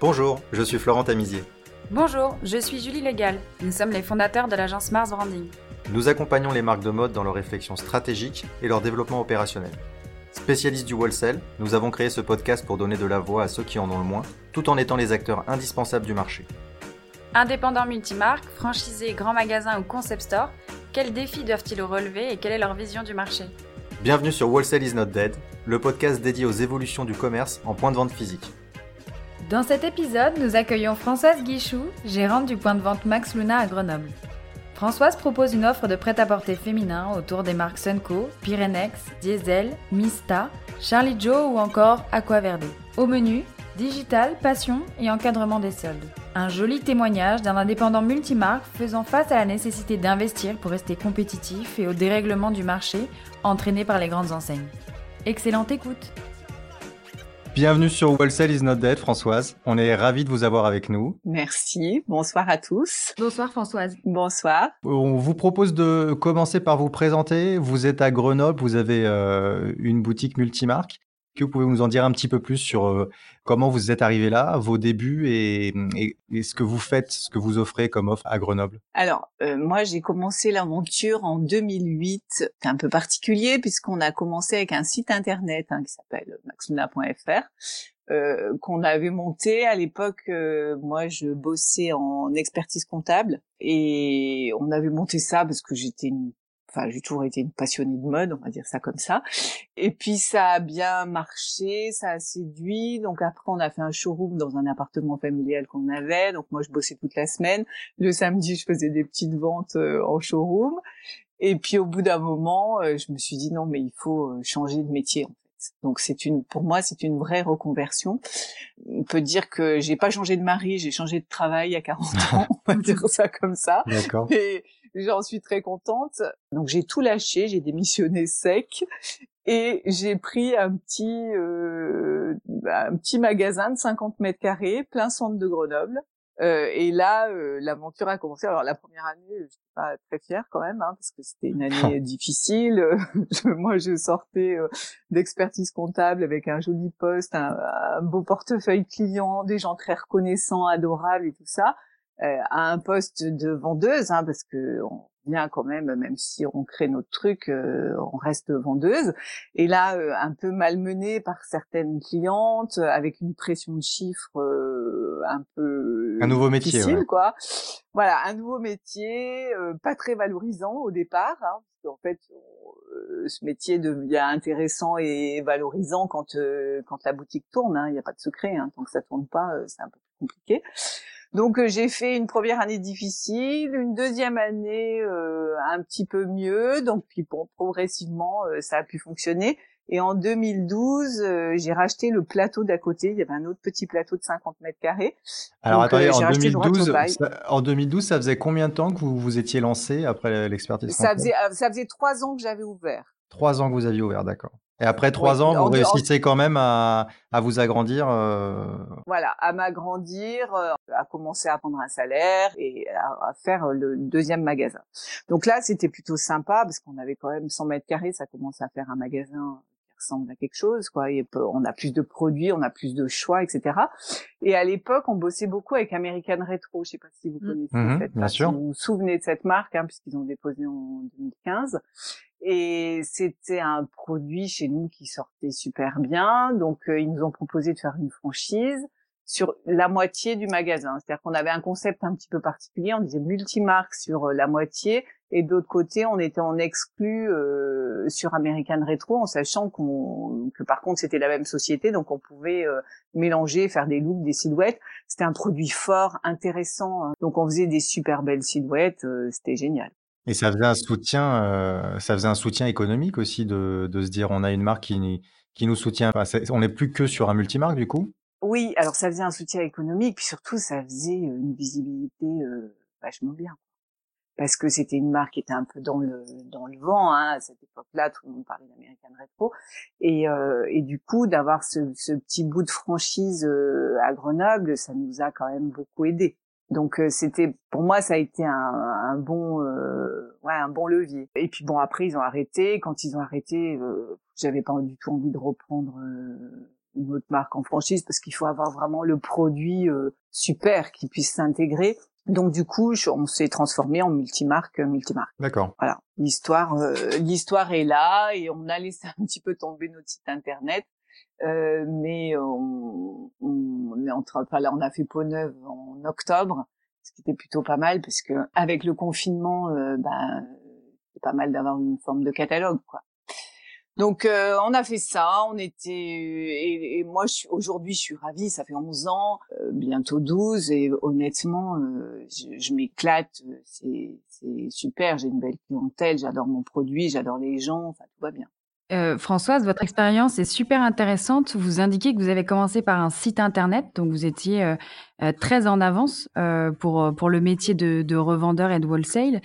Bonjour, je suis Florent Tamizier. Bonjour, je suis Julie Légal. Nous sommes les fondateurs de l'agence Mars Branding. Nous accompagnons les marques de mode dans leur réflexion stratégique et leur développement opérationnel. Spécialistes du wholesale, nous avons créé ce podcast pour donner de la voix à ceux qui en ont le moins, tout en étant les acteurs indispensables du marché. Indépendants multimarques, franchisés, grands magasins ou concept stores, quels défis doivent-ils relever et quelle est leur vision du marché? Bienvenue sur Wholesale is not dead, le podcast dédié aux évolutions du commerce en point de vente physique. Dans cet épisode, nous accueillons Françoise Guichou, gérante du point de vente Max Luna à Grenoble. Françoise propose une offre de prêt-à-porter féminin autour des marques Sunco, Pyrenex, Diesel, Mista, Charlie Joe ou encore Aquaverde. Au menu, digital, passion et encadrement des soldes. Un joli témoignage d'un indépendant multimarque faisant face à la nécessité d'investir pour rester compétitif et au dérèglement du marché entraîné par les grandes enseignes. Excellente écoute Bienvenue sur Wholesale is not dead, Françoise. On est ravis de vous avoir avec nous. Merci. Bonsoir à tous. Bonsoir Françoise. Bonsoir. On vous propose de commencer par vous présenter. Vous êtes à Grenoble, vous avez euh, une boutique multimarque que vous pouvez nous en dire un petit peu plus sur euh, comment vous êtes arrivé là, vos débuts et, ce que vous faites, ce que vous offrez comme offre à Grenoble? Alors, euh, moi, j'ai commencé l'aventure en 2008. C'est un peu particulier puisqu'on a commencé avec un site internet hein, qui s'appelle maxuna.fr. Euh, qu'on avait monté à l'époque. Moi, je bossais en expertise comptable et on avait monté ça parce que j'étais une Enfin, j'ai toujours été une passionnée de mode, on va dire ça comme ça. Et puis ça a bien marché, ça a séduit. Donc après, on a fait un showroom dans un appartement familial qu'on avait. Donc moi, je bossais toute la semaine. Le samedi, je faisais des petites ventes euh, en showroom. Et puis au bout d'un moment, euh, je me suis dit non, mais il faut euh, changer de métier. Donc c'est une, pour moi, c'est une vraie reconversion. On peut dire que j'ai pas changé de mari, j'ai changé de travail à 40 ans, on va dire ça comme ça. D'accord. Et J'en suis très contente. Donc j'ai tout lâché, j'ai démissionné sec et j'ai pris un petit euh, un petit magasin de 50 mètres carrés, plein centre de Grenoble. Euh, et là, euh, l'aventure a commencé. Alors la première année, je suis pas très fière quand même, hein, parce que c'était une année difficile. moi, je sortais euh, d'expertise comptable avec un joli poste, un, beau portefeuille client, des gens très reconnaissants, adorables et tout ça. Euh, à un poste de vendeuse, hein, parce que on vient quand même, même si on crée notre truc, euh, on reste vendeuse. Et là, euh, un peu malmenée par certaines clientes, avec une pression de chiffres un peu un nouveau métier, quoi. Voilà, un nouveau métier, pas très valorisant au départ, hein, parce qu'en fait, ce métier devient intéressant et valorisant quand quand la boutique tourne. Hein, il n'y a pas de secret, hein, tant que ça tourne pas, c'est un peu compliqué. Donc euh, j'ai fait une première année difficile, une deuxième année euh, un petit peu mieux, donc puis bon, progressivement euh, ça a pu fonctionner. Et en 2012, j'ai racheté le plateau d'à côté. Il y avait un autre petit plateau de 50 mètres carrés. Alors attendez, en 2012, ça, en 2012, ça faisait combien de temps que vous vous étiez lancé après l'expertise Ça faisait ça faisait trois ans que j'avais ouvert. Trois ans que vous aviez ouvert, d'accord. Et après trois ans, vous réussissez quand même à, à vous agrandir. Euh... Voilà, à m'agrandir, euh, à commencer à prendre un salaire et à, faire le deuxième magasin. Donc là, c'était plutôt sympa parce qu'on avait quand même 100 mètres carrés, ça commence à faire un magasin ressemble à quelque chose, quoi. Et on a plus de produits, on a plus de choix, etc. Et à l'époque, on bossait beaucoup avec American Retro. Je sais pas si vous mmh. connaissez mmh, cette bien sûr. Vous vous souvenez de cette marque, hein, puisqu'ils ont déposé en 2015. Et c'était un produit chez nous qui sortait super bien. Donc, euh, ils nous ont proposé de faire une franchise sur la moitié du magasin. C'est-à-dire qu'on avait un concept un petit peu particulier. On disait multimarque sur euh, la moitié. Et d'autre côté, on était en exclu euh, sur American Retro, en sachant qu'on que par contre c'était la même société, donc on pouvait mélanger, faire des looks, des silhouettes. C'était un produit fort, intéressant. Hein. Donc on faisait des super belles silhouettes. c'était génial. Et ça faisait un soutien, euh, ça faisait un soutien économique aussi de, de se dire on a une marque qui, qui nous soutient. on n'est plus que sur un multimarque du coup? Oui, alors ça faisait un soutien économique, puis surtout ça faisait une visibilité euh, vachement bien. Parce que c'était une marque qui était un peu dans le dans le vent hein, à cette époque-là, tout le monde parlait d'American Retro, et, euh, et du coup d'avoir ce, ce petit bout de franchise euh, à Grenoble, ça nous a quand même beaucoup aidé. Donc euh, c'était pour moi ça a été un, un bon euh, ouais un bon levier. Et puis bon après ils ont arrêté. Quand ils ont arrêté, euh, j'avais pas du tout envie de reprendre euh, une notre marque en franchise parce qu'il faut avoir vraiment le produit super qui puisse s'intégrer. Donc du coup, on s'est transformé en multimarque, multimarque. D'accord. Voilà, l'histoire, l'histoire est là et on a laissé un petit peu tomber notre site internet euh, mais on, on, est en train, enfin là, on a fait peau neuve en octobre, ce qui était plutôt pas mal parce que avec le confinement, euh, ben, c'est pas mal d'avoir une forme de catalogue, quoi. Donc euh, on a fait ça, on était et, et moi aujourd'hui je suis ravie, ça fait 11 ans, euh, bientôt 12 et honnêtement je, je m'éclate, c'est c'est super, j'ai une belle clientèle, j'adore mon produit, j'adore les gens, enfin tout va bien. Euh, Françoise, votre expérience est super intéressante. Vous indiquez que vous avez commencé par un site internet, donc vous étiez euh, euh, très en avance pour, pour le métier de, revendeur et de wholesale.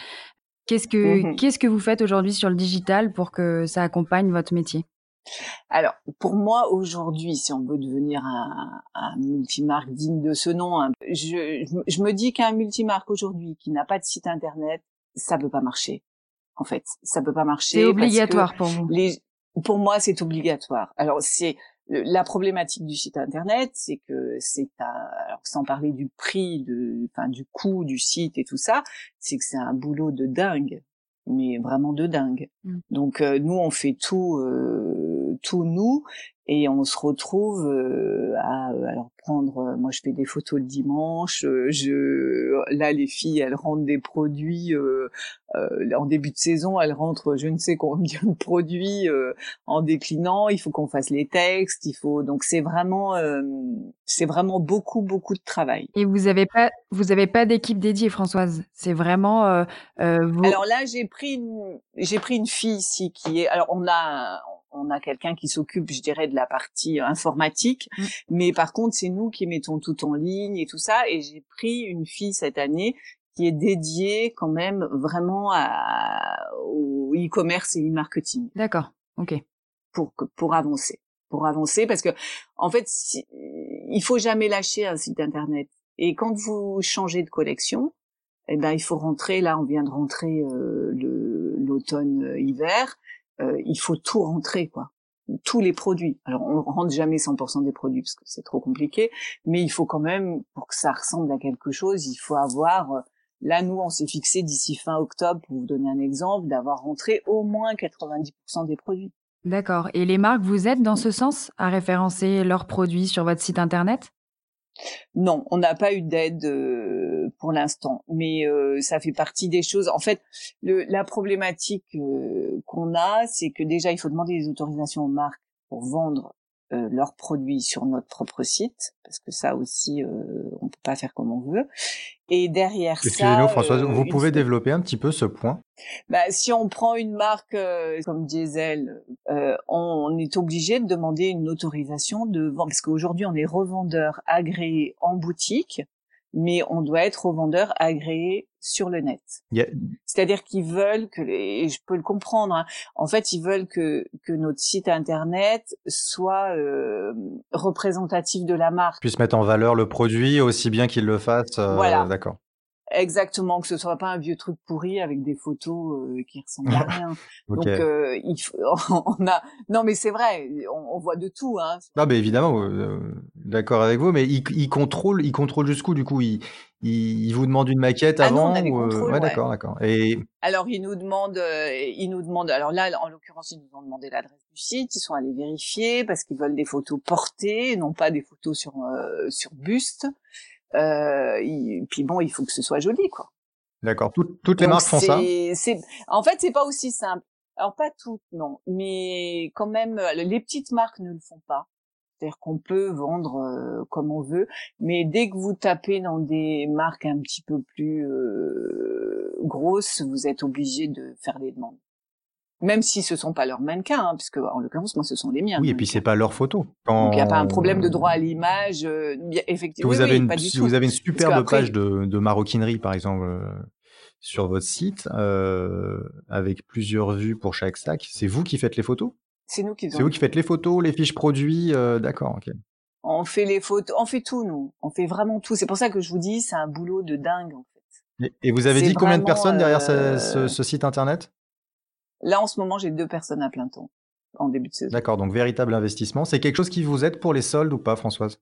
Qu'est-ce que, mmh qu'est-ce que vous faites aujourd'hui sur le digital pour que ça accompagne votre métier? Alors, pour moi, aujourd'hui, si on veut devenir un, un multimarque digne de ce nom, hein, je, je, me dis qu'un multimarque aujourd'hui qui n'a pas de site internet, ça peut pas marcher. En fait, ça peut pas marcher. C'est obligatoire pour vous. Les, pour moi, c'est obligatoire. Alors, c'est la problématique du site internet, c'est que c'est alors sans parler du prix, de, enfin du coût du site et tout ça, c'est que c'est un boulot de dingue, mais vraiment de dingue. Mmh. Donc euh, nous, on fait tout, euh, tout nous, et on se retrouve euh, à alors prendre euh, moi je fais des photos le dimanche euh, je là les filles elles rentrent des produits euh, en début de saison elles rentrent je ne sais combien de produits en déclinant. Il faut qu'on fasse les textes il faut donc c'est vraiment c'est vraiment beaucoup beaucoup de travail. Et vous avez pas vous avez pas d'équipe dédiée Françoise? C'est vraiment alors là j'ai pris une j'ai pris une fille ici qui est alors on a on a quelqu'un qui s'occupe, je dirais, de la partie euh, informatique. Mm. Mais par contre, c'est nous qui mettons tout en ligne et tout ça. Et j'ai pris une fille cette année qui est dédiée quand même vraiment au e-commerce et e-marketing. D'accord. Ok. Pour pour avancer, pour avancer, parce que en fait, il faut jamais lâcher un site internet. Et quand vous changez de collection, eh ben il faut rentrer. Là, on vient de rentrer euh, l'automne-hiver. Euh, il faut tout rentrer, quoi. Tous les produits. Alors, on rentre jamais 100% des produits parce que c'est trop compliqué, mais il faut quand même, pour que ça ressemble à quelque chose, il faut avoir euh, Là, nous, on s'est fixé d'ici fin octobre, pour vous donner un exemple, d'avoir rentré au moins 90% des produits. D'accord. Et les marques vous aident dans ce sens à référencer leurs produits sur votre site internet? Non, on n'a pas eu d'aide euh, pour l'instant, mais euh, ça fait partie des choses. En fait, la problématique euh, qu'on a, c'est que déjà, il faut demander des autorisations aux marques pour vendre euh, leurs produits sur notre propre site, parce que ça aussi, euh, on peut pas faire comme on veut. Et derrière ça, excusez-nous Françoise, vous pouvez développer un petit peu ce point? Bah, si on prend une marque comme Diesel, on, est obligé de demander une autorisation de vente, parce qu'aujourd'hui on est revendeur agréé en boutique mais on doit être revendeur agréé sur le net. C'est-à-dire qu'ils veulent que, et je peux le comprendre, hein, en fait, ils veulent que, que notre site internet soit euh, représentatif de la marque. Puisse mettre en valeur le produit aussi bien qu'ils le fassent. Euh, voilà. D'accord. Exactement, que ce soit pas un vieux truc pourri avec des photos euh, qui ressemblent à rien. Donc euh, il faut, on a non mais c'est vrai, on, on, voit de tout hein. Non mais évidemment, euh, d'accord avec vous, mais il, il contrôle, il contrôle jusqu'où du coup? Il, il, il, vous demande une maquette ah avant non, on a ouais, d'accord, d'accord. Et alors il nous demande, il nous demande, alors là en l'occurrence ils nous ont demandé l'adresse du site, ils sont allés vérifier parce qu'ils veulent des photos portées, non pas des photos sur sur buste. Euh, puis bon, il faut que ce soit joli, quoi. D'accord. toutes les marques font ça. C'est, en fait, c'est pas aussi simple. Alors pas toutes, non, mais quand même, les petites marques ne le font pas. C'est-à-dire qu'on peut vendre euh, comme on veut, mais dès que vous tapez dans des marques un petit peu plus euh, grosses, vous êtes obligé de faire des demandes même si ce sont pas leurs mannequins, hein, puisque en l'occurrence moi ce sont les miens. Oui, et puis c'est pas leurs photos. Donc il n'y a pas un problème de droit à l'image, euh, effectivement. Vous, avez une, pas vous avez une superbe page de, de, maroquinerie par exemple euh, sur votre site euh, avec plusieurs vues pour chaque sac. C'est vous qui faites les photos? C'est nous qui. C'est vous qui faites les photos, les fiches produits, euh, d'accord, ok. On fait les photos, on fait tout nous, on fait vraiment tout. C'est pour ça que je vous dis, c'est un boulot de dingue en fait. Et, vous avez dit combien de personnes derrière ce, ce, ce site internet? Là, en ce moment, j'ai deux personnes à plein temps. en début de saison. D'accord, donc véritable investissement. C'est quelque chose qui vous aide pour les soldes ou pas, Françoise?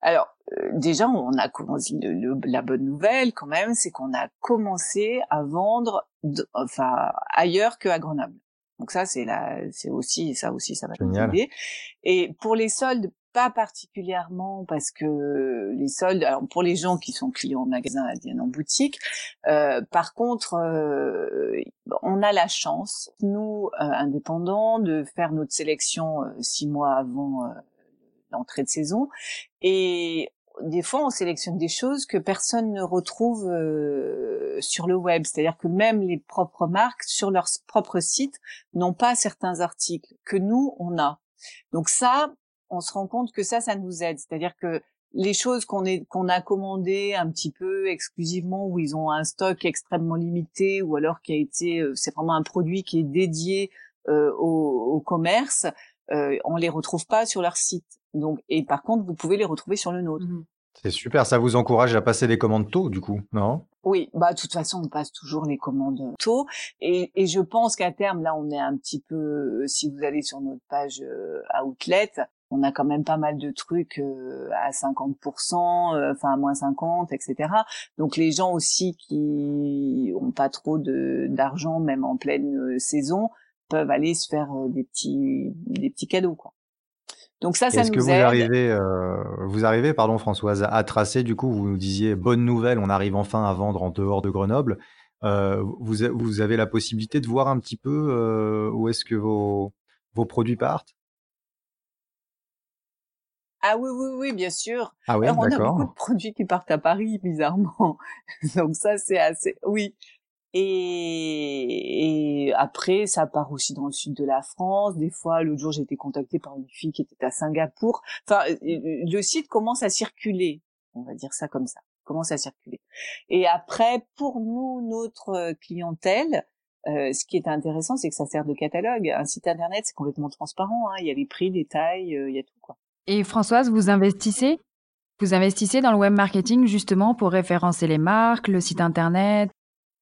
Alors, euh, déjà, on a commencé la bonne nouvelle quand même, c'est qu'on a commencé à vendre, enfin ailleurs que à Grenoble. Donc ça, c'est là, c'est aussi ça aussi, ça va nous aider. Et pour les soldes, pas particulièrement parce que les soldes, alors pour les gens qui sont clients en magasin, viennent en boutique. Euh, par contre, euh, on a la chance, nous euh, indépendants, de faire notre sélection euh, six mois avant euh, l'entrée de saison, et des fois, on sélectionne des choses que personne ne retrouve sur le web. C'est-à-dire que même les propres marques, sur leur propre site, n'ont pas certains articles que nous, on a. Donc ça, on se rend compte que ça, ça nous aide. C'est-à-dire que les choses qu'on qu'on a commandées un petit peu exclusivement où ils ont un stock extrêmement limité ou alors qui a été euh, c'est vraiment un produit qui est dédié euh, au, au, commerce euh, on les retrouve pas sur leur site donc, et par contre, vous pouvez les retrouver sur le nôtre. Mmh C'est super, ça vous encourage à passer les commandes tôt, du coup, non? Oui, bah de toute façon, on passe toujours les commandes tôt, et, et je pense qu'à terme, là, on est un petit peu. Euh, si vous allez sur notre page euh, Outlet, on a quand même pas mal de trucs euh, à 50%, enfin à moins 50, etc. Donc les gens aussi qui ont pas trop de d'argent, même en pleine saison, peuvent aller se faire des petits des petits cadeaux, quoi. Donc ça, ça Est-ce que vous arrivez, euh, vous arrivez, pardon Françoise, à tracer, du coup, vous nous disiez, bonne nouvelle, on arrive enfin à vendre en dehors de Grenoble. Euh, vous, vous avez la possibilité de voir un petit peu euh, où est-ce que vos, vos produits partent? Ah oui, oui, oui, bien sûr. Ah oui, on a beaucoup de produits qui partent à Paris, bizarrement. Donc ça, c'est assez... Oui, et, après, ça part aussi dans le sud de la France. Des fois, l'autre jour, j'ai été contactée par une fille qui était à Singapour. Enfin, euh, euh, le site commence à circuler. On va dire ça comme ça. Commence à circuler. Et après, pour nous, notre clientèle, euh, ce qui est intéressant, c'est que ça sert de catalogue. Un site internet, c'est complètement transparent. Hein. Il y a les prix, les tailles, il y a tout quoi. Et Françoise, vous investissez Vous investissez dans le web marketing justement pour référencer les marques, le site internet,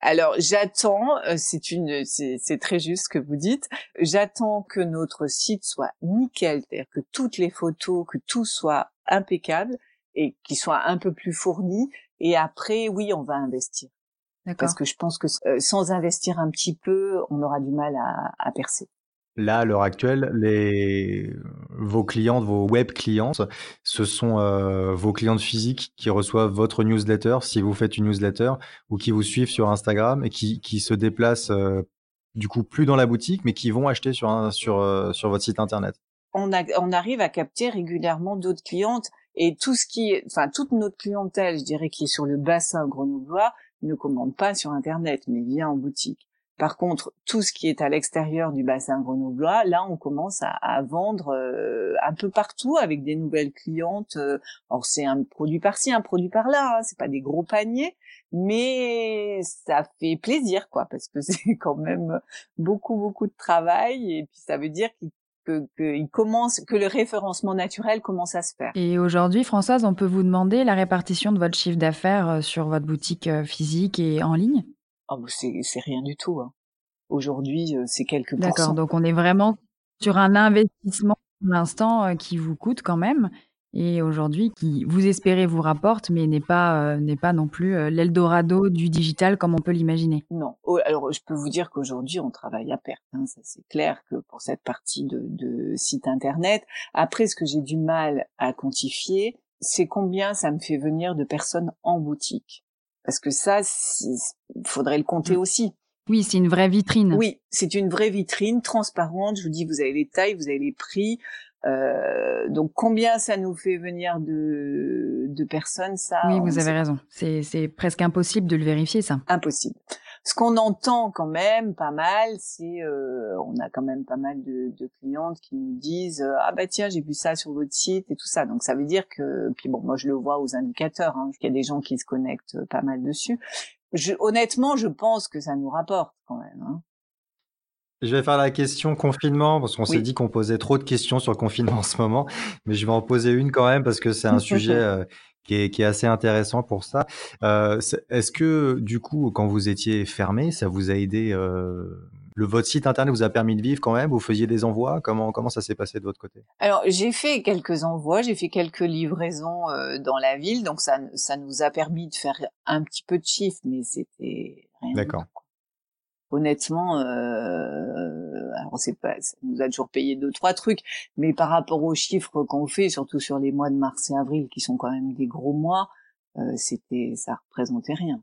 alors j'attends, euh, c'est une, c'est très juste ce que vous dites. J'attends que notre site soit nickel, c'est-à-dire que toutes les photos, que tout soit impeccable et qu'il soit un peu plus fourni. Et après, oui, on va investir. Parce que je pense que euh, sans investir un petit peu, on aura du mal à, à percer. Là, à l'heure actuelle, les... vos clientes, vos web clientes, ce sont euh, vos clientes physiques qui reçoivent votre newsletter, si vous faites une newsletter, ou qui vous suivent sur Instagram et qui, qui se déplacent euh, du coup plus dans la boutique, mais qui vont acheter sur, un, sur, euh, sur votre site internet. On, a, on arrive à capter régulièrement d'autres clientes et tout ce qui, enfin toute notre clientèle, je dirais, qui est sur le bassin grenoblois, ne commande pas sur internet, mais vient en boutique. Par contre, tout ce qui est à l'extérieur du bassin grenoblois, là, on commence à, vendre euh, un peu partout avec des nouvelles clientes. Euh, alors, c'est un produit par-ci, un produit par-là. Hein, c'est pas des gros paniers, mais ça fait plaisir, quoi, parce que c'est quand même beaucoup, beaucoup de travail. Et puis, ça veut dire que, il commence, que le référencement naturel commence à se faire. Et aujourd'hui, Françoise, on peut vous demander la répartition de votre chiffre d'affaires euh, sur votre boutique physique et en ligne? Oh, c'est rien du tout. Hein. Aujourd'hui, euh, c'est quelques D'accord, donc on est vraiment sur un investissement pour l'instant euh, qui vous coûte quand même et aujourd'hui qui vous espérez vous rapporte mais n'est pas euh, n'est pas non plus l'eldorado du digital comme on peut l'imaginer. Non. Oh, alors je peux vous dire qu'aujourd'hui on travaille à perte. Hein, ça c'est clair que pour cette partie de, de site internet. Après, ce que j'ai du mal à quantifier, c'est combien ça me fait venir de personnes en boutique. Parce que ça, il faudrait le compter mmh. aussi. Oui, c'est une vraie vitrine. Oui, c'est une vraie vitrine transparente. Je vous dis, vous avez les tailles, vous avez les prix. Euh, donc combien ça nous fait venir de, de personnes, ça Oui, vous avez raison. C'est presque impossible de le vérifier, ça. Impossible. Ce qu'on entend quand même pas mal, c'est euh, on a quand même pas mal de, de clientes qui nous disent euh, ah bah tiens j'ai vu ça sur votre site et tout ça. Donc ça veut dire que puis bon moi je le vois aux indicateurs, hein, qu'il y a des gens qui se connectent pas mal dessus. Je, honnêtement je pense que ça nous rapporte quand même. Hein. Je vais faire la question confinement, parce qu'on s'est dit qu'on posait trop de questions sur le confinement en ce moment, mais je vais en poser une quand même parce que c'est un sujet euh, qui est, qui est, assez intéressant pour ça. Euh, Est-ce que du coup, quand vous étiez fermé, ça vous a aidé euh, le votre site internet vous a permis de vivre quand même? Vous faisiez des envois? Comment comment ça s'est passé de votre côté? Alors j'ai fait quelques envois, j'ai fait quelques livraisons euh, dans la ville, donc ça ça nous a permis de faire un petit peu de chiffre, mais c'était rien. D'accord. Honnêtement, euh, alors c'est pas, ça nous a toujours payé deux trois trucs, mais par rapport aux chiffres qu'on fait, surtout sur les mois de mars et avril, qui sont quand même des gros mois, euh, c'était, ça représentait rien.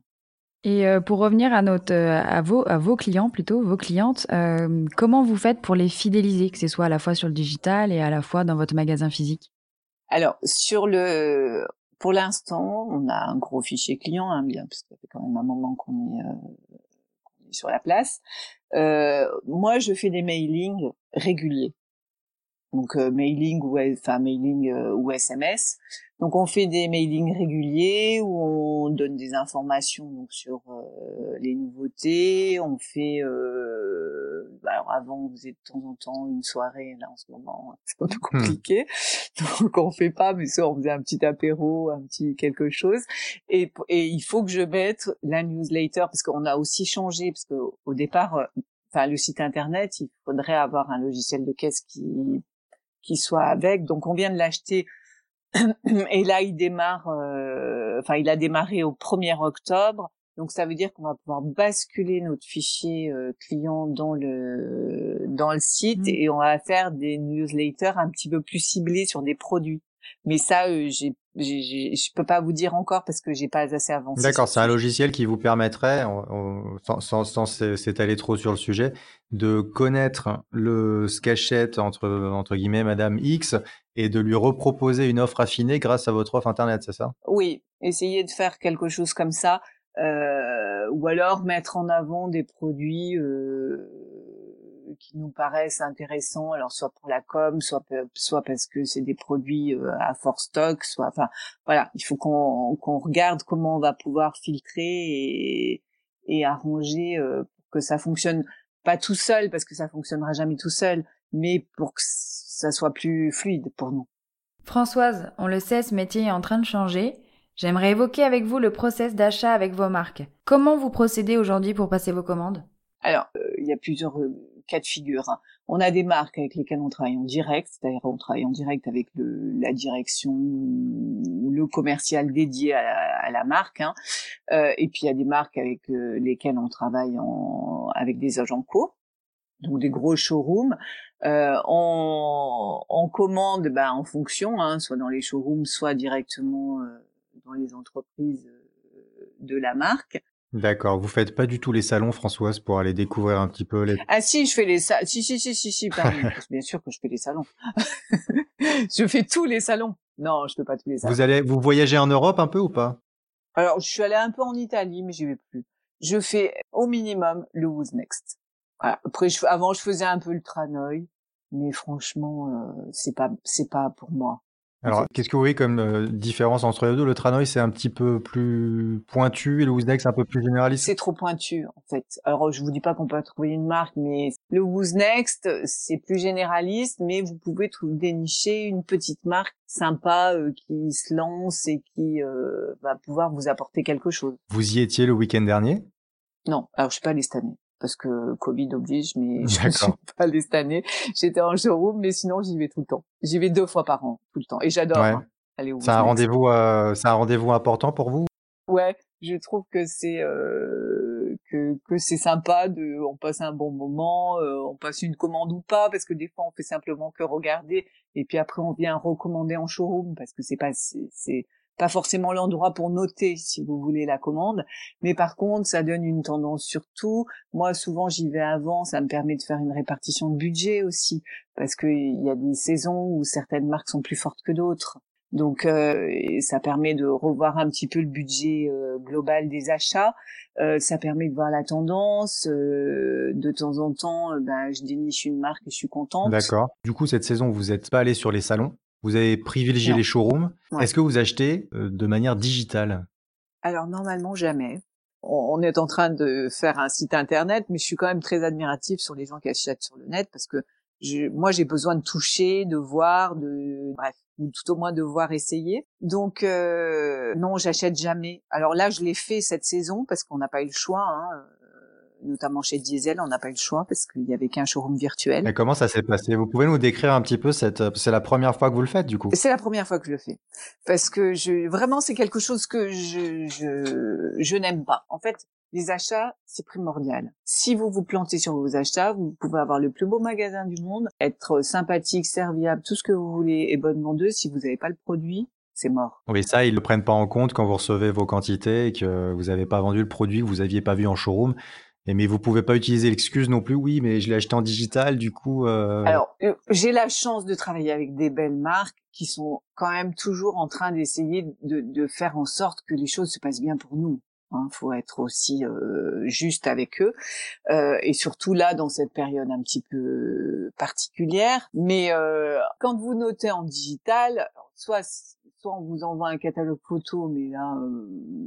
Et euh, pour revenir à notre, euh, à vos, à vos clients plutôt, vos clientes, euh, comment vous faites pour les fidéliser, que ce soit à la fois sur le digital et à la fois dans votre magasin physique? Alors sur le, pour l'instant, on a un gros fichier client, hein, bien parce que ça fait quand même un moment qu'on est, euh, qu'on est sur la place. Euh, moi, je fais des mailings réguliers donc euh, mailing ou enfin mailing euh, ou SMS. Donc on fait des mailings réguliers où on donne des informations donc sur euh, les nouveautés. On fait alors avant on faisait de temps en temps une soirée. Là en ce moment c'est un peu hmm. compliqué, donc on fait pas. Mais ça on faisait un petit apéro, un petit quelque chose. Et, et il faut que je mette la newsletter parce qu'on a aussi changé parce que au départ enfin le site internet, il faudrait avoir un logiciel de caisse qui qui soit avec. Donc on vient de l'acheter et là il démarre, euh, enfin il a démarré au 1er octobre. Donc ça veut dire qu'on va pouvoir basculer notre fichier euh, client dans le dans le site mmh. et on va faire des newsletters un petit peu plus ciblés sur des produits. Mais ça, euh, j'ai, j'ai, je peux pas vous dire encore parce que j'ai pas assez avancé. D'accord, c'est un logiciel qui vous permettrait, sans, sans, sans s'étaler trop sur le sujet, de connaître le ce entre entre guillemets Madame X et de lui reproposer une offre affinée grâce à votre offre internet, c'est ça? Oui, essayer de faire quelque chose comme ça, euh, ou alors mettre en avant des produits. Euh, qui nous paraissent intéressants, alors soit pour la com, soit soit parce que c'est des produits euh, à fort stock, soit enfin voilà, il faut qu'on qu'on regarde comment on va pouvoir filtrer et et arranger euh, pour que ça fonctionne pas tout seul parce que ça fonctionnera jamais tout seul, mais pour que ça soit plus fluide pour nous. Françoise, on le sait, ce métier est en train de changer. J'aimerais évoquer avec vous le process d'achat avec vos marques. Comment vous procédez aujourd'hui pour passer vos commandes? Alors, euh, il y a plusieurs cas de figure. Hein. On a des marques avec lesquelles on travaille en direct, c'est-à-dire on travaille en direct avec la direction ou le commercial dédié à, la marque. Hein. Euh, et puis il y a des marques avec euh, lesquelles on travaille avec des agents co, donc des gros showrooms. Euh, on, commande ben, en fonction, hein, soit dans les showrooms, soit directement dans les entreprises de la marque. D'accord. Vous faites pas du tout les salons, Françoise, pour aller découvrir un petit peu les. Ah si, je fais les salons. Si si si si si. Bien sûr que je fais les salons. je fais tous les salons. Non, je fais pas tous les salons. Vous allez, vous voyagez en Europe un peu ou pas? Alors, je suis allée un peu en Italie, mais j'y vais plus. Je fais au minimum le Who's Next. Après, je, avant, je faisais un peu le Tranoï, mais franchement, euh, c'est pas, c'est pas pour moi. Alors, qu'est-ce que vous voyez comme euh, différence entre les deux? Le Tranoï, c'est un petit peu plus pointu et le Wooznext, c'est un peu plus généraliste? C'est trop pointu, en fait. Alors, je vous dis pas qu'on peut trouver une marque, mais le Wooznext, c'est plus généraliste, mais vous pouvez trouver dénicher une petite marque sympa euh, qui se lance et qui euh, va pouvoir vous apporter quelque chose. Vous y étiez le week-end dernier? Non, alors je suis pas allée cette année parce que Covid oblige, mais je suis pas allée cette année. J'étais en showroom, mais sinon j'y vais tout le temps. J'y vais deux fois par an, tout le temps, et j'adore hein, aller au. C'est un rendez-vous, euh, c'est un rendez-vous important pour vous? Ouais, je trouve que c'est euh, que que c'est sympa de, on passe un bon moment, euh, on passe une commande ou pas, parce que des fois on fait simplement que regarder, et puis après on vient recommander en showroom parce que c'est pas c'est pas forcément l'endroit pour noter si vous voulez la commande, mais par contre ça donne une tendance surtout. Moi souvent j'y vais avant, ça me permet de faire une répartition de budget aussi, parce qu'il y a des saisons où certaines marques sont plus fortes que d'autres. Donc euh, ça permet de revoir un petit peu le budget euh, global des achats. Euh, ça permet de voir la tendance. de temps en temps, ben, je déniche une marque et je suis contente. D'accord. Du coup, cette saison, vous n'êtes pas allé sur les salons? Vous avez privilégié les showrooms. Est-ce que vous achetez euh, de manière digitale? Alors normalement jamais. On est en train de faire un site internet, mais je suis quand même très admiratif sur les gens qui achètent sur le net parce que moi j'ai besoin de toucher, de voir, de bref, ou tout au moins de voir essayer. Donc euh, non, j'achète jamais. Alors là, je l'ai fait cette saison parce qu'on n'a pas eu le choix. Hein. Notamment chez Diesel, on n'a pas eu le choix parce qu'il y avait qu'un showroom virtuel. Et comment ça s'est passé? Vous pouvez nous décrire un petit peu cette C'est la première fois que vous le faites, du coup? C'est la première fois que je le fais parce que je vraiment c'est quelque chose que je je, je n'aime pas. En fait, les achats, c'est primordial. Si vous vous plantez sur vos achats, vous pouvez avoir le plus beau magasin du monde, être sympathique, serviable, tout ce que vous voulez et bonne vendeuse. Si vous n'avez pas le produit, c'est mort. Oui, ça, ils le prennent pas en compte quand vous recevez vos quantités et que vous n'avez pas vendu le produit que vous aviez pas vu en showroom. Mais vous pouvez pas utiliser l'excuse non plus. Oui, mais je l'ai acheté en digital, du coup. Euh... Alors, euh, j'ai la chance de travailler avec des belles marques qui sont quand même toujours en train d'essayer de, de faire en sorte que les choses se passent bien pour nous. Il hein, faut être aussi euh, juste avec eux, euh, et surtout là dans cette période un petit peu particulière. Mais euh, quand vous notez en digital, soit soit on vous envoie un catalogue photo, mais là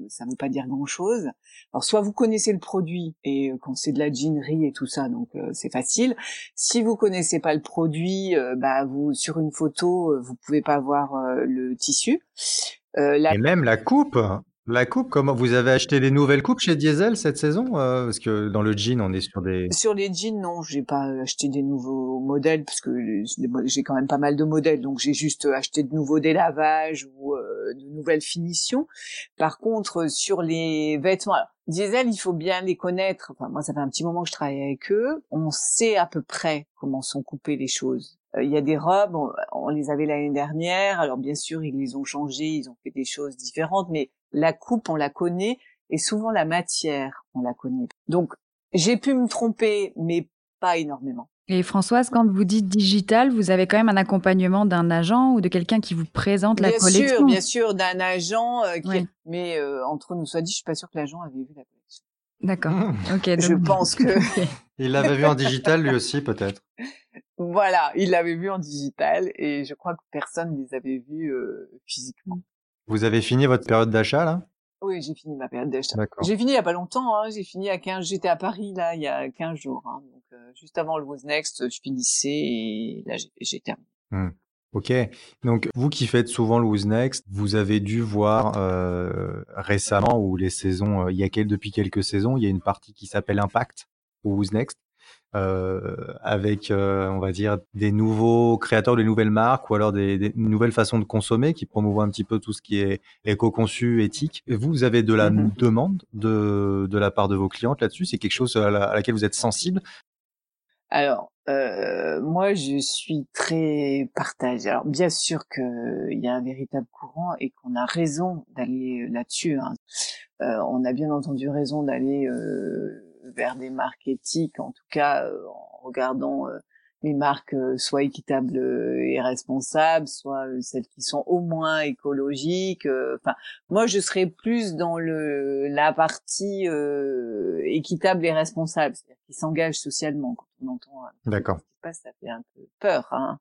ça ne veut pas dire grand chose. Alors soit vous connaissez le produit et quand c'est de la jeanerie et tout ça, donc c'est facile. Si vous connaissez pas le produit, bah vous sur une photo vous pouvez pas voir le tissu. Et même la coupe. La coupe, comment vous avez acheté des nouvelles coupes chez Diesel cette saison euh, Parce que dans le jean, on est sur des. Sur les jeans, non, j'ai pas acheté des nouveaux modèles parce que j'ai quand même pas mal de modèles, donc j'ai juste acheté de nouveaux délavages ou euh, de nouvelles finitions. Par contre, sur les vêtements, Diesel, il faut bien les connaître. Enfin, moi, ça fait un petit moment que je travaille avec eux. On sait à peu près comment sont coupées les choses. Euh, il y a des robes, on, les avait l'année dernière. Alors bien sûr, ils les ont changées, ils ont fait des choses différentes, mais la coupe, on la connaît, et souvent la matière, on la connaît. Donc, j'ai pu me tromper, mais pas énormément. Et Françoise, quand vous dites digital, vous avez quand même un accompagnement d'un agent ou de quelqu'un qui vous présente la collection Bien sûr, bien sûr, d'un agent. Euh, qui Mais euh, entre nous soit dit, je suis pas sûre que l'agent avait vu la collection. D'accord. Ok. Je pense que. il l'avait vu en digital lui aussi, peut-être. Voilà, il l'avait vu en digital et je crois que personne ne les avait vus euh, physiquement. Vous avez fini votre période d'achat là? Oui, j'ai fini ma période d'achat. J'ai fini il y a pas longtemps. Hein. J'ai fini à 15. J'étais à Paris là il y a 15 jours. Hein. Donc euh, juste avant le Who's Next, je finissais et là j'ai terminé. Mmh. Ok, donc vous qui faites souvent le Who's Next, vous avez dû voir euh, récemment ou les saisons, euh, il y a depuis quelques saisons, il y a une partie qui s'appelle Impact au Who's Next? Euh, avec, euh, on va dire, des nouveaux créateurs, des nouvelles marques ou alors des, nouvelles façons de consommer qui promouvoient un petit peu tout ce qui est éco-conçu, éthique. Vous, vous avez de la mm-hmm. demande de, de la part de vos clientes là-dessus? C'est quelque chose à, laquelle vous êtes sensible? Alors, euh, moi, je suis très partagée. Alors, bien sûr qu'il y a un véritable courant et qu'on a raison d'aller là-dessus. Hein. on a bien entendu raison d'aller vers des marques éthiques, en tout cas euh, en regardant euh, les marques euh, soit équitables et responsables, soit celles qui sont au moins écologiques. Enfin, moi, je serais plus dans le la partie équitable et responsable, c'est-à-dire qui s'engage socialement. Quand on entend D'accord. ce qui se passe, ça fait un peu peur. Hein.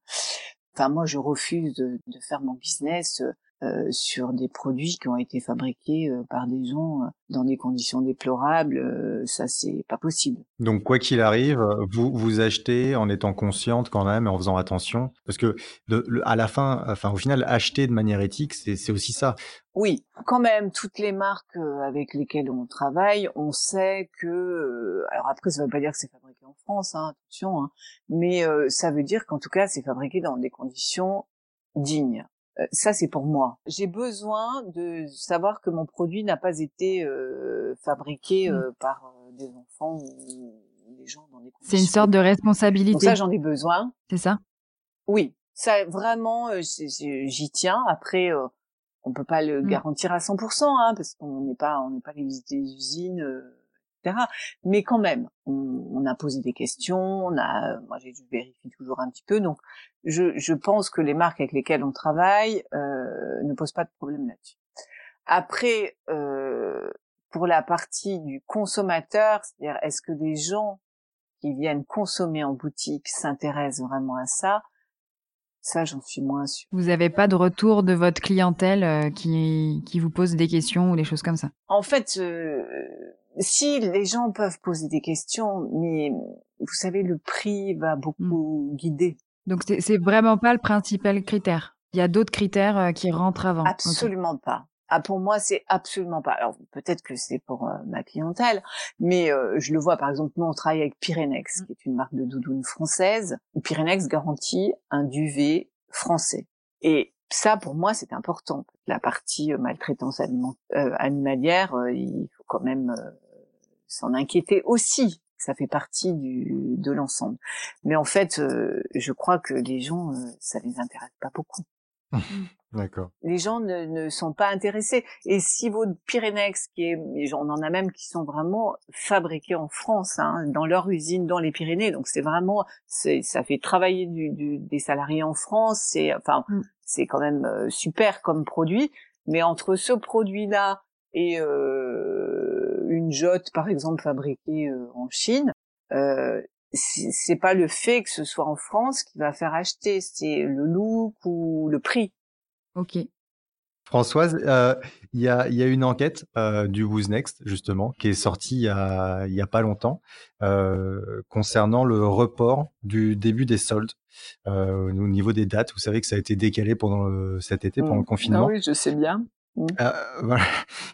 Enfin, moi, je refuse de, de faire mon business euh, sur des produits qui ont été fabriqués euh, par des gens euh, dans des conditions déplorables, ça c'est pas possible. Donc quoi qu'il arrive, vous vous achetez en étant consciente quand même et en faisant attention, parce que de, à la fin, enfin au final, acheter de manière éthique, c'est aussi ça. Oui, quand même, toutes les marques avec lesquelles on travaille, on sait que, alors après, ça veut pas dire que c'est fabriqué en France, hein, attention, hein, mais ça veut dire qu'en tout cas, c'est fabriqué dans des conditions dignes. Euh, ça c'est pour moi. J'ai besoin de savoir que mon produit n'a pas été euh, fabriqué mmh. euh, par des enfants ou des gens dans des conditions. C'est une sorte de responsabilité. Donc ça j'en ai besoin. C'est ça? Oui, ça vraiment j'y tiens. Après on peut pas le mmh. garantir à 100% hein, parce qu'on n'est pas on n'est pas les des usines mais quand même, on, a posé des questions, on a, moi j'ai dû vérifier toujours un petit peu, donc je, je pense que les marques avec lesquelles on travaille euh, ne posent pas de problème là-dessus. Après, euh, pour la partie du consommateur, c'est-à-dire est-ce que les gens qui viennent consommer en boutique s'intéressent vraiment à ça? Ça, j'en suis moins sûre. Vous n'avez pas de retour de votre clientèle euh, qui, qui vous pose des questions ou des choses comme ça? En fait, euh, si les gens peuvent poser des questions, mais vous savez, le prix va beaucoup mmh. guider. Donc c'est vraiment pas le principal critère. Il y a d'autres critères euh, qui rentrent avant. Absolument pas. Ah, pour moi, c'est absolument pas. Alors peut-être que c'est pour euh, ma clientèle, mais euh, je le vois par exemple, nous on travaille avec Pyrenex, mmh. qui est une marque de doudoune française. Pyrenex garantit un duvet français. Et ça, pour moi, c'est important. La partie euh, maltraitance animalière, il faut quand même s'en inquiéter aussi. Ça fait partie du, de l'ensemble. Mais en fait, je crois que les gens, ça les intéresse pas beaucoup. D'accord. Les gens ne, ne, sont pas intéressés. Et si votre Pyrénex, qui est, on en a même qui sont vraiment fabriqués en France, hein, dans leur usine dans les Pyrénées. Donc c'est vraiment, c'est, ça fait travailler du, du, des salariés en France. C'est, enfin, mmh. c'est quand même euh, super comme produit. Mais entre ce produit-là et euh, une jotte, par exemple, fabriquée euh, en Chine, euh, c'est pas le fait que ce soit en France qui va faire acheter, c'est le look ou le prix. Ok. Françoise, euh, il y, a, y, a, une enquête euh, du Who's Next, justement, qui est sortie il y a, pas longtemps, euh, concernant le report du début des soldes au niveau des dates. Vous savez que ça a été décalé pendant cet été, pendant le mmh. confinement. Ah oui, je sais bien. Mmh. Euh, voilà.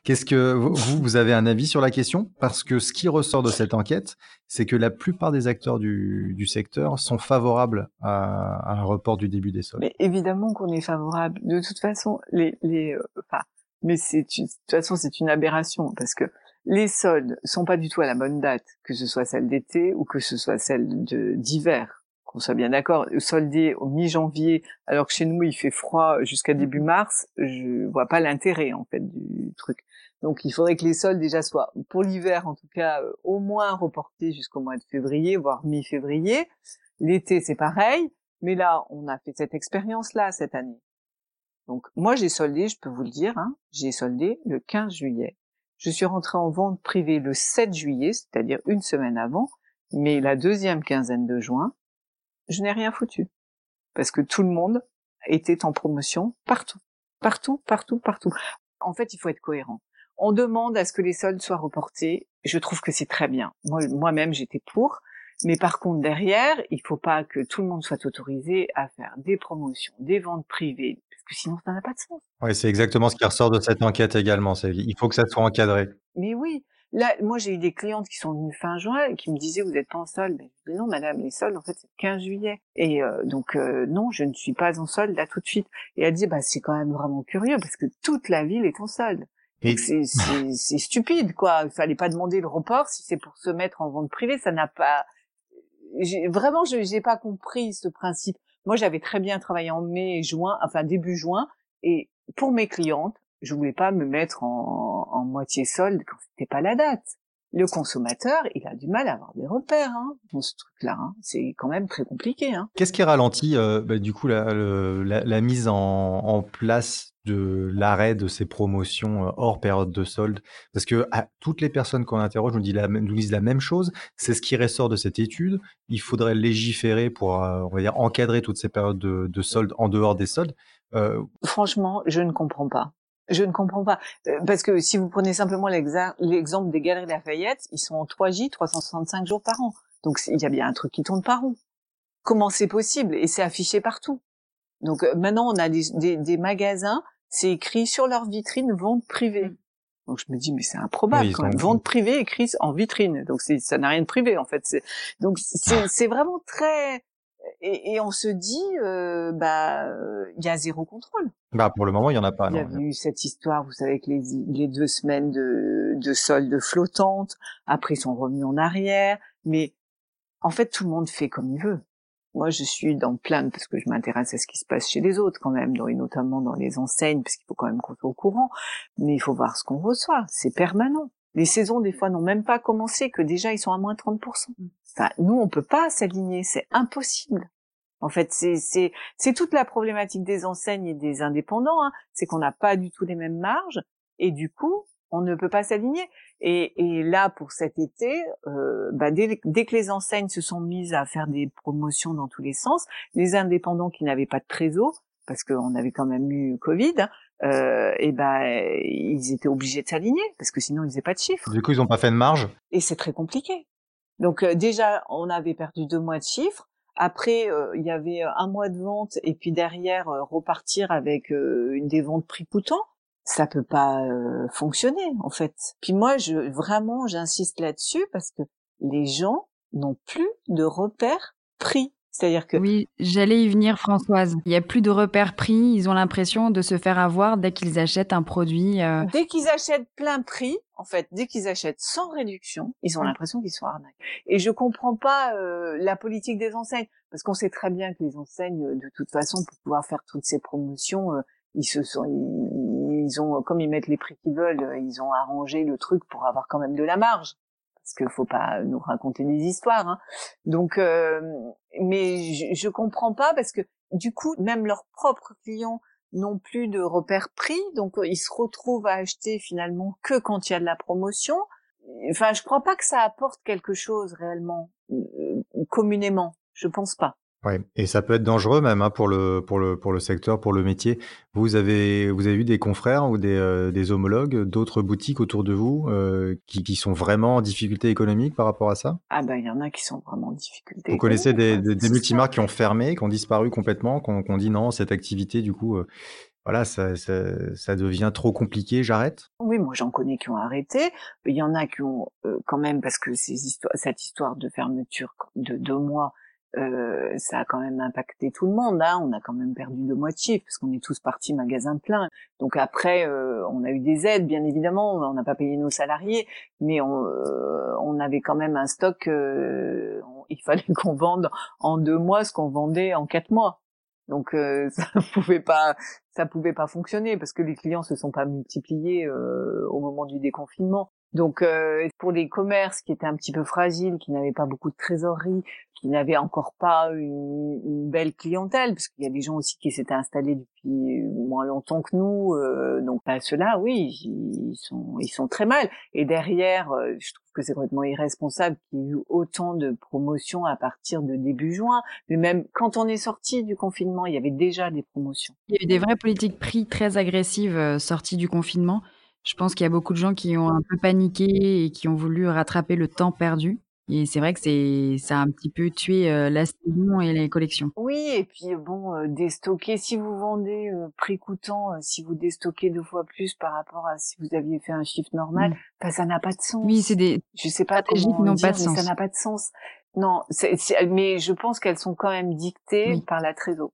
Qu'est-ce que vous, vous avez un avis sur la question? Parce que ce qui ressort de cette enquête, c'est que la plupart des acteurs du, du secteur sont favorables à, à, un report du début des soldes. Mais évidemment qu'on est favorable. De toute façon, les, les, euh, enfin, mais c'est de toute façon c'est une aberration parce que les soldes sont pas du tout à la bonne date, que ce soit celle d'été ou que ce soit celle d'hiver qu'on soit bien d'accord, soldé au mi-janvier, alors que chez nous il fait froid jusqu'à début mmh. mars, je vois pas l'intérêt en fait du truc. Donc il faudrait que les soldes déjà soient pour l'hiver en tout cas euh, au moins reportés jusqu'au mois de février, voire mi-février. L'été c'est pareil, mais là on a fait cette expérience là cette année. Donc moi j'ai soldé, je peux vous le dire, hein, j'ai soldé le 15 juillet. Je suis rentrée en vente privée le 7 juillet, c'est-à-dire une semaine avant, mais la deuxième quinzaine de juin, je n'ai rien foutu. Parce que tout le monde était en promotion partout. Partout, partout, partout. En fait, il faut être cohérent. On demande à ce que les soldes soient reportés. Je trouve que c'est très bien. Moi-même, j'étais pour. Mais par contre, derrière, il faut pas que tout le monde soit autorisé à faire des promotions, des ventes privées, parce que sinon, ça n'a pas de sens. Oui, c'est exactement ce qui ressort de cette enquête également. Il faut que ça soit encadré. Mais oui, Là, moi, j'ai eu des clientes qui sont venues fin juin et qui me disaient, vous n'êtes pas en solde. Ben, non, madame, les soldes, en fait, c'est le 15 juillet. Et euh, donc, euh, non, je ne suis pas en solde là tout de suite. Et elle dit, bah, c'est quand même vraiment curieux parce que toute la ville est en solde. Et... C'est stupide, quoi. Il fallait pas demander le report si c'est pour se mettre en vente privée. Ça n'a pas... Vraiment, je n'ai pas compris ce principe. Moi, j'avais très bien travaillé en mai et juin, enfin début juin, et pour mes clientes, je voulais pas me mettre en, en moitié solde quand c'était pas la date. Le consommateur, il a du mal à avoir des repères hein, dans ce truc-là. Hein. C'est quand même très compliqué. Hein. Qu'est-ce qui ralentit euh, bah, du coup la, la, la mise en, en, place de l'arrêt de ces promotions euh, hors période de solde? Parce que à, toutes les personnes qu'on interroge nous, disent la, nous disent la même chose. C'est ce qui ressort de cette étude. Il faudrait légiférer pour, euh, on va dire, encadrer toutes ces périodes de, de solde en dehors des soldes. Euh... Franchement, je ne comprends pas. Je ne comprends pas. Euh, parce que si vous prenez simplement l'exemple des Galeries Lafayette, ils sont en 3J, 365 jours par an. Donc il y a bien un truc qui tourne par rond. Comment c'est possible? Et c'est affiché partout. Donc euh, maintenant, on a des, des, magasins, c'est écrit sur leur vitrine vente privée. Mm. Donc je me dis mais c'est improbable quand même. Vente privée écrit en vitrine. Donc ça n'a rien de privé en fait. Donc c'est vraiment très et, et, on se dit, euh, bah, il y a zéro contrôle. Bah, pour le moment, il y en a pas. Il y a eu cette histoire, vous savez, avec les, les deux semaines de, de soldes flottantes. Après, ils sont revenus en arrière. Mais en fait, tout le monde fait comme il veut. Moi, je suis dans plein parce que je m'intéresse à ce qui se passe chez les autres quand même, et notamment dans les enseignes, parce qu'il faut quand même qu'on soit au courant. Mais il faut voir ce qu'on reçoit. C'est permanent. Les saisons, des fois, n'ont même pas commencé, que déjà, ils sont à moins 30%. Enfin, nous, on peut pas s'aligner, c'est impossible. En fait, c'est c'est c'est toute la problématique des enseignes et des indépendants, hein. c'est qu'on n'a pas du tout les mêmes marges et du coup, on ne peut pas s'aligner. Et, et là, pour cet été, euh, bah, dès, dès, que les enseignes se sont mises à faire des promotions dans tous les sens, les indépendants qui n'avaient pas de trésor, parce qu'on avait quand même eu Covid, hein, euh, et ben ils étaient obligés de s'aligner parce que sinon ils n'avaient pas de chiffres. Du coup, ils n'ont pas fait de marge. Et c'est très compliqué. Donc euh, déjà, on avait perdu deux mois de chiffres. Après, euh, il y avait un mois de vente et puis derrière repartir avec une des ventes prix coûtant. ça peut pas fonctionner en fait. Puis moi, je vraiment, j'insiste là-dessus parce que les gens n'ont plus de repères pris. C'est-à-dire que oui, j'allais y venir, Françoise. Il y a plus de repères prix. Ils ont l'impression de se faire avoir dès qu'ils achètent un produit. Euh... Dès qu'ils achètent plein prix, en fait, dès qu'ils achètent sans réduction, ils ont l'impression qu'ils sont arnaqués. Et je comprends pas euh, la politique des enseignes, parce qu'on sait très bien que les enseignes, de toute façon, pour pouvoir faire toutes ces promotions, euh, ils se sont, ils, ils, ont, comme ils mettent les prix qu'ils veulent, ils ont arrangé le truc pour avoir quand même de la marge parce qu'il faut pas nous raconter des histoires. Hein. Donc, euh, mais je, je comprends pas parce que du coup, même leurs propres clients n'ont plus de repères prix, donc ils se retrouvent à acheter finalement que quand il y a de la promotion. Enfin, je crois pas que ça apporte quelque chose réellement euh, communément. Je pense pas. Ouais, et ça peut être dangereux même hein, pour le pour le pour le secteur, pour le métier. Vous avez vous avez eu des confrères ou des, euh, des homologues d'autres boutiques autour de vous euh, qui, qui sont vraiment en difficulté économique par rapport à ça? Ah ben il y en a qui sont vraiment en difficulté. Vous connaissez des, des, des multimarques qui ont fermé, qui ont disparu complètement, qui ont, dit non cette activité du coup. Euh, voilà, ça, ça, ça, devient trop compliqué, j'arrête? Oui, moi j'en connais qui ont arrêté. Il y en a qui ont quand même, parce que ces histoires, cette histoire de fermeture de deux mois, euh, ça a quand même impacté tout le monde. Hein. On a quand même perdu de moitié parce qu'on est tous partis magasin plein. Donc après, euh, on a eu des aides, bien évidemment. On n'a pas payé nos salariés, mais on, euh, on avait quand même un stock. Euh, il fallait qu'on vende en deux mois ce qu'on vendait en quatre mois. Donc ça pouvait pas, ça pouvait pas fonctionner parce que les clients se sont pas multipliés au moment du déconfinement. Donc euh, pour les commerces qui étaient un petit peu fragiles, qui n'avaient pas beaucoup de trésorerie, qui n'avaient encore pas une, une belle clientèle, parce qu'il y a des gens aussi qui s'étaient installés depuis moins longtemps que nous, euh, donc bah, ceux-là, oui, ils sont ils sont très mal. Et derrière, euh, je trouve que c'est complètement irresponsable qu'il y ait eu autant de promotions à partir de début juin. Mais même quand on est sorti du confinement, il y avait déjà des promotions. Il y a eu des vraies politiques prix très agressives euh, sorties du confinement. Je pense qu'il y a beaucoup de gens qui ont un peu paniqué et qui ont voulu rattraper le temps perdu. Et c'est vrai que c'est ça a un petit peu tué euh, la saison et les collections. Oui, et puis bon, euh, déstocker, si vous vendez euh, prix coûtant, si vous déstockez deux fois plus par rapport à si vous aviez fait un chiffre normal, mmh. ça n'a pas de sens. Oui, c'est des je sais pas comment n'ont pas de sens. ça n'a pas de sens. Non, c'est, mais je pense qu'elles sont quand même dictées par la trésor.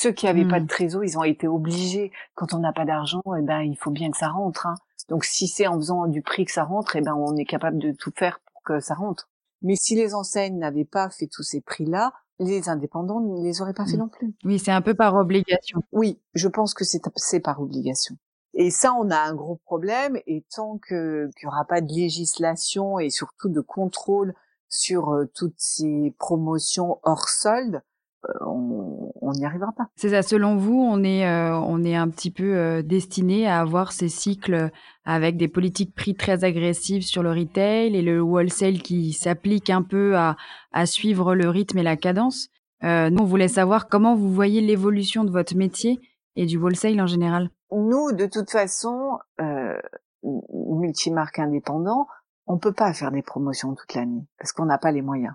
Ceux qui avaient pas de mmh. trésor, ils ont été obligés. Quand on n'a pas d'argent, eh ben il faut bien que ça rentre. Hein. Donc si c'est en faisant du prix que ça rentre, eh ben on est capable de tout faire pour que ça rentre. Mais si les enseignes n'avaient pas fait tous ces prix-là, les indépendants ne les auraient pas fait mmh. non plus. Oui, c'est un peu par obligation. Oui, je pense que c'est par obligation. Et ça, on a un gros problème. Et tant qu'il y aura pas de législation et surtout de contrôle sur euh, toutes ces promotions hors solde, euh, on n'y arrivera pas. C'est ça. Selon vous, on est, euh, on est un petit peu euh, destiné à avoir ces cycles avec des politiques prix très agressives sur le retail et le wholesale qui s'applique un peu à, à suivre le rythme et la cadence? nous, on voulait savoir comment vous voyez l'évolution de votre métier et du wholesale en général. Nous, de toute façon, euh, multimarque indépendant, on peut pas faire des promotions toute l'année parce qu'on n'a pas les moyens.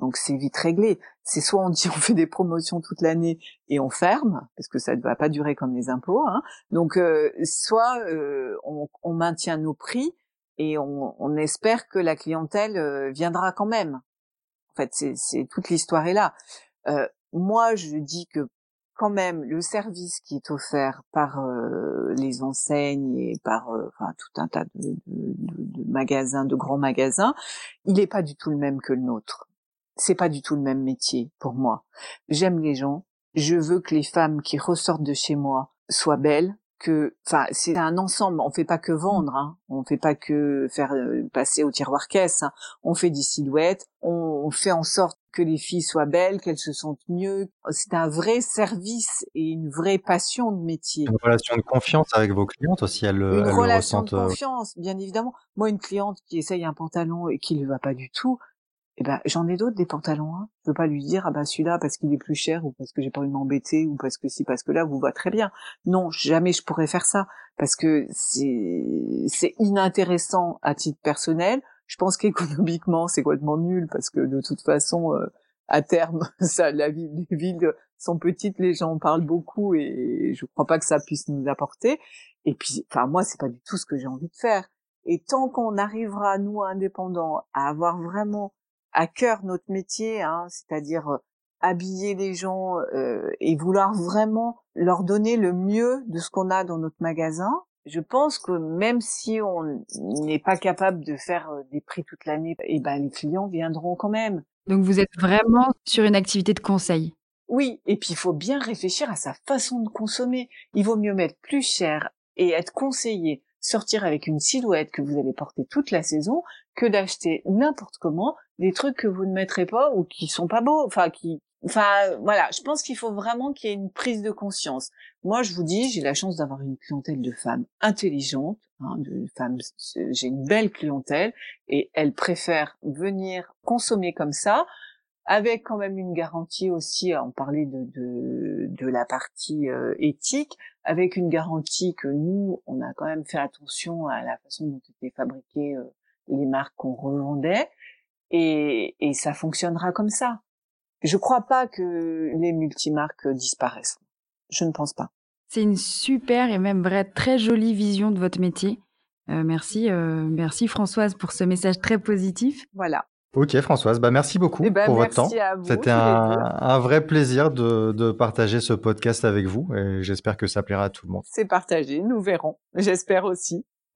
Donc c'est vite réglé. C'est soit on dit on fait des promotions toute l'année et on ferme parce que ça ne va pas durer comme les impôts. Hein. Donc euh, soit euh, on, maintient nos prix et on, espère que la clientèle euh, viendra quand même. En fait, c'est toute l'histoire est là. moi, je dis que quand même le service qui est offert par les enseignes et par tout un tas de magasins, de grands magasins, il n'est pas du tout le même que le nôtre c'est pas du tout le même métier pour moi. J'aime les gens. Je veux que les femmes qui ressortent de chez moi soient belles, que, enfin, c'est un ensemble. On fait pas que vendre, hein. On fait pas que faire euh, passer au tiroir caisse. Hein. On fait des silhouettes. On, fait en sorte que les filles soient belles, qu'elles se sentent mieux. C'est un vrai service et une vraie passion de métier. Une relation de confiance avec vos clientes aussi, elles, une elles relation de confiance, bien évidemment. Moi, une cliente qui essaye un pantalon et qui ne va pas du tout, eh ben j'en ai d'autres des pantalons. Hein. Je veux pas lui dire ah ben celui-là parce qu'il est plus cher ou parce que j'ai pas envie de m'embêter ou parce que si parce que là vous va très bien. Non, jamais je pourrais faire ça parce que c'est c'est inintéressant à titre personnel. Je pense qu'économiquement c'est complètement nul parce que de toute façon euh, à terme, ça, la ville, les villes sont petites, les gens en parlent beaucoup et je crois pas que ça puisse nous apporter. Et puis, enfin, moi, c'est pas du tout ce que j'ai envie de faire. Et tant qu'on arrivera, nous, indépendants, à avoir vraiment à cœur notre métier, hein, c'est-à-dire euh, habiller les gens euh, et vouloir vraiment leur donner le mieux de ce qu'on a dans notre magasin, je pense que même si on n'est pas capable de faire euh, des prix toute l'année, eh ben les clients viendront quand même. Donc vous êtes vraiment sur une activité de conseil. Oui, et puis il faut bien réfléchir à sa façon de consommer. Il vaut mieux mettre plus cher et être conseillé, sortir avec une silhouette que vous allez porter toute la saison, que d'acheter n'importe comment des trucs que vous ne mettrez pas ou qui sont pas beaux, enfin qui Enfin, voilà, je pense qu'il faut vraiment qu'il y ait une prise de conscience. Moi, je vous dis, j'ai la chance d'avoir une clientèle de femmes intelligentes, hein, de femmes, j'ai une belle clientèle, et elles préfèrent venir consommer comme ça, avec quand même une garantie aussi, on parlait de, de, de la partie euh, éthique, avec une garantie que nous, on a quand même fait attention à la façon dont étaient fabriquées euh, les marques qu'on revendait, et, et ça fonctionnera comme ça. Je crois pas que les multimarques disparaissent. Je ne pense pas. C'est une super et même vraie très jolie vision de votre métier. Euh, merci, euh, merci Françoise pour ce message très positif. Voilà. Ok Françoise, bah merci beaucoup eh ben, pour votre temps. C'était un, un, vrai plaisir de, de, partager ce podcast avec vous et j'espère que ça plaira à tout le monde. C'est partagé, nous verrons. J'espère aussi.